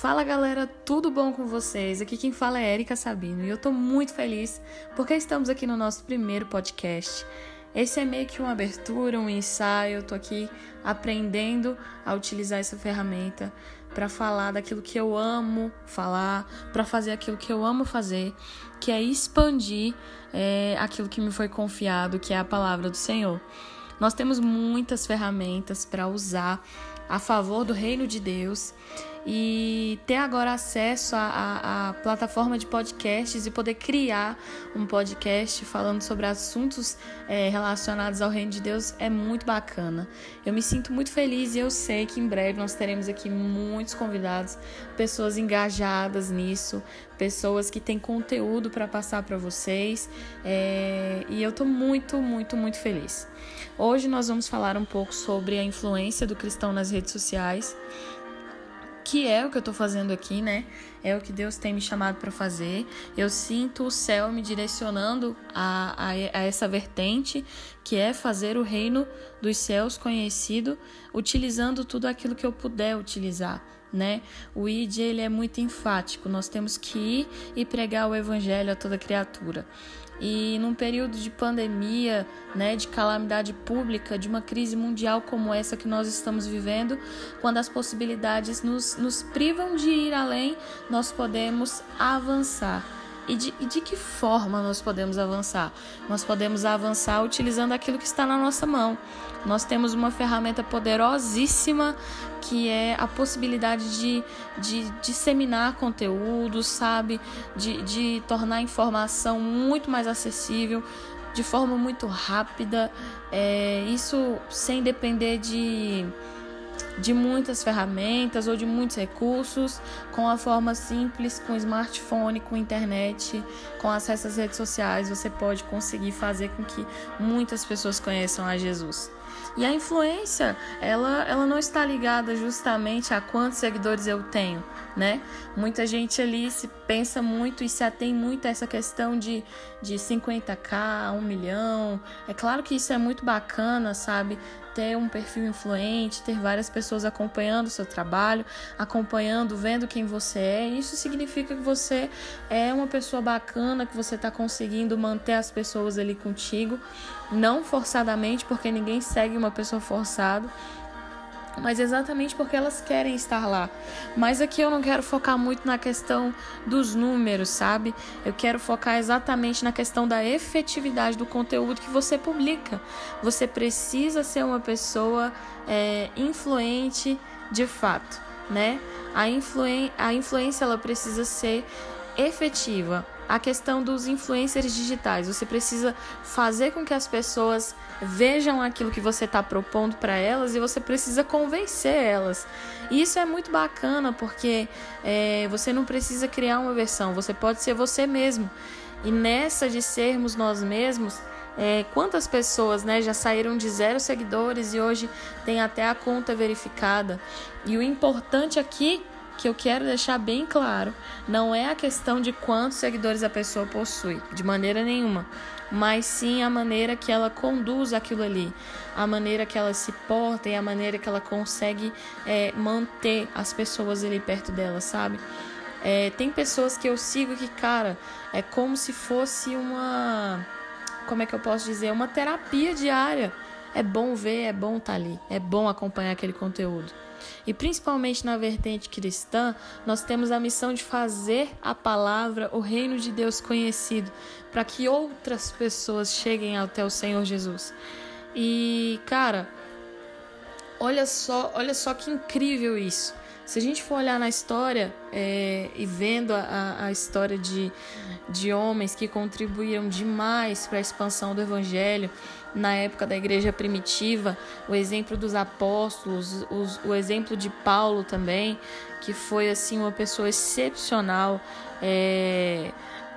Fala galera, tudo bom com vocês? Aqui quem fala é Erika Sabino e eu tô muito feliz porque estamos aqui no nosso primeiro podcast. Esse é meio que uma abertura, um ensaio. Eu tô aqui aprendendo a utilizar essa ferramenta para falar daquilo que eu amo falar, para fazer aquilo que eu amo fazer, que é expandir é, aquilo que me foi confiado, que é a palavra do Senhor. Nós temos muitas ferramentas para usar a favor do reino de Deus e ter agora acesso à, plataforma de podcasts e poder criar um podcast falando sobre assuntos é, relacionados ao reino de Deus é muito bacana. Eu me sinto muito feliz e eu sei que em breve nós teremos aqui muitos convidados, pessoas engajadas nisso, pessoas que têm conteúdo para passar para vocês é, e eu estou muito, muito, muito feliz. Hoje nós vamos falar um pouco sobre a influência do cristão nas redes sociais que é o que eu tô fazendo aqui, né? É o que Deus tem me chamado para fazer. Eu sinto o céu me direcionando a, a, a, essa vertente, que é fazer o reino dos céus conhecido, utilizando tudo aquilo que eu puder utilizar. Né? O ID ele é muito enfático. Nós temos que ir e pregar o evangelho a toda criatura. E num período de pandemia, né, de calamidade pública, de uma crise mundial como essa que nós estamos vivendo, quando as possibilidades nos, nos privam de ir além, nós podemos avançar. E de, e de que forma nós podemos avançar? Nós podemos avançar utilizando aquilo que está na nossa mão. Nós temos uma ferramenta poderosíssima que é a possibilidade de, de disseminar conteúdo, sabe? De, de tornar a informação muito mais acessível, de forma muito rápida. É, isso sem depender de de muitas ferramentas ou de muitos recursos, com a forma simples, com smartphone, com internet, com acesso às redes sociais, você pode conseguir fazer com que muitas pessoas conheçam a Jesus. E a influência, ela, ela não está ligada justamente a quantos seguidores eu tenho, né? Muita gente ali se pensa muito e se atém muito a essa questão de, de 50k, 1 milhão. É claro que isso é muito bacana, sabe? Ter um perfil influente, ter várias pessoas acompanhando o seu trabalho, acompanhando, vendo quem você é. Isso significa que você é uma pessoa bacana, que você está conseguindo manter as pessoas ali contigo, não forçadamente, porque ninguém segue uma pessoa forçada mas exatamente porque elas querem estar lá. Mas aqui eu não quero focar muito na questão dos números, sabe? Eu quero focar exatamente na questão da efetividade do conteúdo que você publica. Você precisa ser uma pessoa é, influente de fato, né? A, influen a influência ela precisa ser efetiva a questão dos influencers digitais. Você precisa fazer com que as pessoas vejam aquilo que você está propondo para elas e você precisa convencer elas. E isso é muito bacana porque é, você não precisa criar uma versão, você pode ser você mesmo. E nessa de sermos nós mesmos, é, quantas pessoas né, já saíram de zero seguidores e hoje tem até a conta verificada. E o importante aqui que eu quero deixar bem claro, não é a questão de quantos seguidores a pessoa possui, de maneira nenhuma, mas sim a maneira que ela conduz aquilo ali, a maneira que ela se porta e a maneira que ela consegue é, manter as pessoas ali perto dela, sabe? É, tem pessoas que eu sigo que, cara, é como se fosse uma. Como é que eu posso dizer? Uma terapia diária. É bom ver, é bom estar tá ali, é bom acompanhar aquele conteúdo. E principalmente na vertente cristã, nós temos a missão de fazer a palavra, o reino de Deus conhecido, para que outras pessoas cheguem até o Senhor Jesus. E, cara, olha só, olha só que incrível isso. Se a gente for olhar na história é, e vendo a, a história de, de homens que contribuíram demais para a expansão do evangelho na época da igreja primitiva, o exemplo dos apóstolos, os, o exemplo de Paulo também, que foi assim uma pessoa excepcional. É,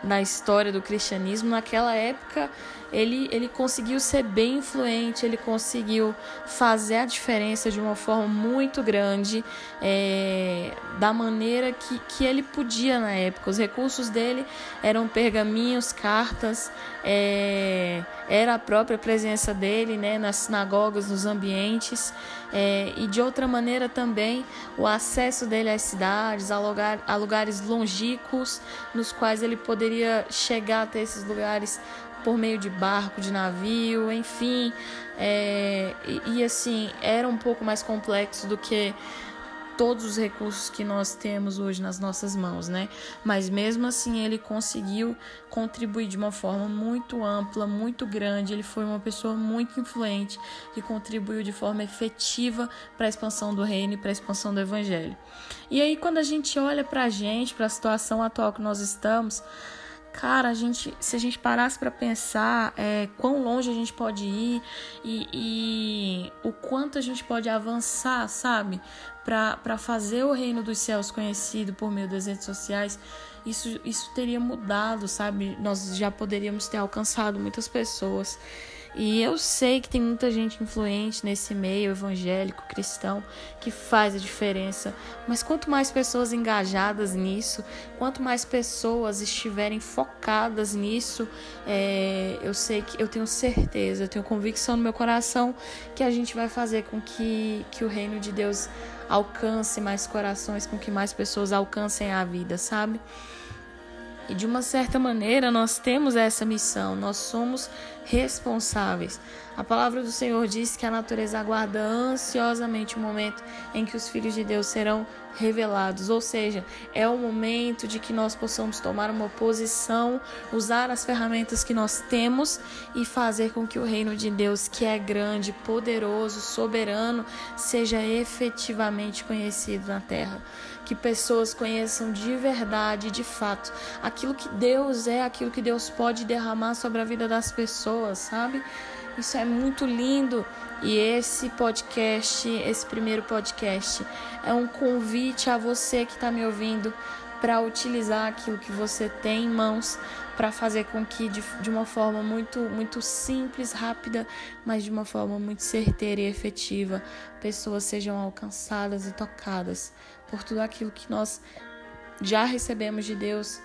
na história do cristianismo, naquela época ele, ele conseguiu ser bem influente, ele conseguiu fazer a diferença de uma forma muito grande, é, da maneira que, que ele podia na época. Os recursos dele eram pergaminhos, cartas, é, era a própria presença dele né, nas sinagogas, nos ambientes, é, e de outra maneira também o acesso dele às cidades, a, lugar, a lugares longínquos, nos quais ele poderia chegar até esses lugares por meio de barco, de navio, enfim. É, e, e assim, era um pouco mais complexo do que todos os recursos que nós temos hoje nas nossas mãos, né? Mas mesmo assim ele conseguiu contribuir de uma forma muito ampla, muito grande. Ele foi uma pessoa muito influente que contribuiu de forma efetiva para a expansão do reino e para a expansão do evangelho. E aí quando a gente olha para a gente, para a situação atual que nós estamos, Cara, a gente, se a gente parasse para pensar é, quão longe a gente pode ir e, e o quanto a gente pode avançar, sabe? Para fazer o reino dos céus conhecido por meio das redes sociais, isso, isso teria mudado, sabe? Nós já poderíamos ter alcançado muitas pessoas. E eu sei que tem muita gente influente nesse meio evangélico cristão que faz a diferença, mas quanto mais pessoas engajadas nisso, quanto mais pessoas estiverem focadas nisso, é, eu sei que eu tenho certeza, eu tenho convicção no meu coração que a gente vai fazer com que, que o reino de Deus alcance mais corações, com que mais pessoas alcancem a vida, sabe? E de uma certa maneira nós temos essa missão, nós somos responsáveis. A palavra do Senhor diz que a natureza aguarda ansiosamente o momento em que os filhos de Deus serão revelados, ou seja, é o momento de que nós possamos tomar uma posição, usar as ferramentas que nós temos e fazer com que o reino de Deus, que é grande, poderoso, soberano, seja efetivamente conhecido na terra que pessoas conheçam de verdade, de fato, aquilo que Deus é, aquilo que Deus pode derramar sobre a vida das pessoas, sabe? Isso é muito lindo. E esse podcast, esse primeiro podcast, é um convite a você que está me ouvindo para utilizar aquilo que você tem em mãos para fazer com que de, de uma forma muito muito simples, rápida, mas de uma forma muito certeira e efetiva, pessoas sejam alcançadas e tocadas por tudo aquilo que nós já recebemos de Deus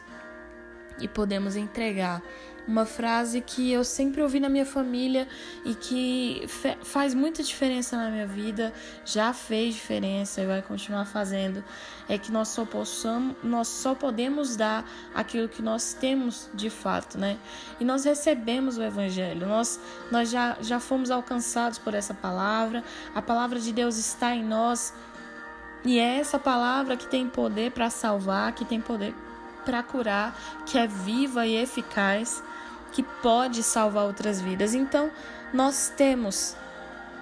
e podemos entregar. Uma frase que eu sempre ouvi na minha família e que faz muita diferença na minha vida, já fez diferença e vai continuar fazendo, é que nós só possamos, nós só podemos dar aquilo que nós temos de fato, né? E nós recebemos o evangelho, nós nós já já fomos alcançados por essa palavra. A palavra de Deus está em nós e é essa palavra que tem poder para salvar, que tem poder para curar, que é viva e eficaz, que pode salvar outras vidas. Então, nós temos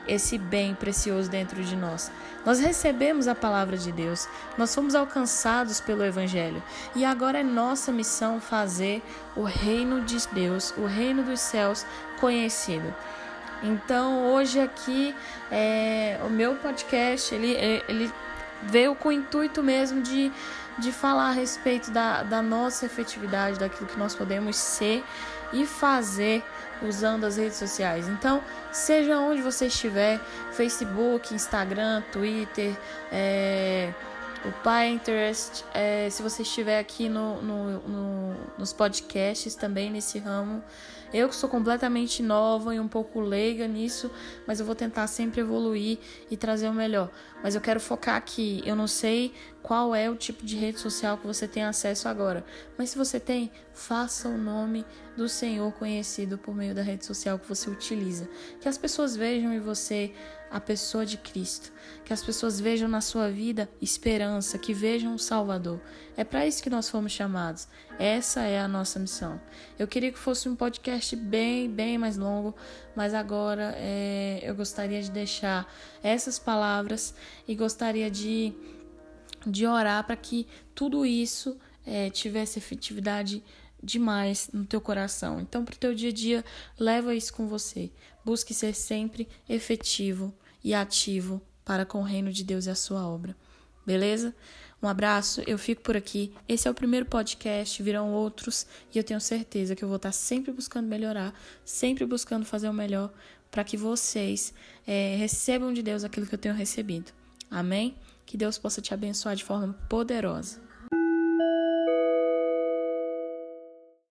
esse bem precioso dentro de nós. Nós recebemos a palavra de Deus, nós fomos alcançados pelo Evangelho e agora é nossa missão fazer o reino de Deus, o reino dos céus conhecido. Então hoje aqui é, o meu podcast ele, ele veio com o intuito mesmo de, de falar a respeito da, da nossa efetividade, daquilo que nós podemos ser e fazer usando as redes sociais. Então, seja onde você estiver, Facebook, Instagram, Twitter, é, o Pinterest, é, se você estiver aqui no, no, no, nos podcasts também nesse ramo, eu que sou completamente nova e um pouco leiga nisso, mas eu vou tentar sempre evoluir e trazer o melhor. Mas eu quero focar aqui. Eu não sei qual é o tipo de rede social que você tem acesso agora, mas se você tem, faça o nome do Senhor conhecido por meio da rede social que você utiliza. Que as pessoas vejam em você a pessoa de Cristo, que as pessoas vejam na sua vida esperança, que vejam um Salvador. É para isso que nós fomos chamados. Essa é a nossa missão. Eu queria que fosse um podcast bem, bem mais longo, mas agora é, eu gostaria de deixar essas palavras e gostaria de, de orar para que tudo isso é, tivesse efetividade demais no teu coração. Então, para o teu dia a dia, leva isso com você. Busque ser sempre efetivo e ativo para com o reino de Deus e a sua obra. Beleza? Um abraço, eu fico por aqui. Esse é o primeiro podcast, virão outros e eu tenho certeza que eu vou estar sempre buscando melhorar, sempre buscando fazer o melhor para que vocês é, recebam de Deus aquilo que eu tenho recebido. Amém? Que Deus possa te abençoar de forma poderosa.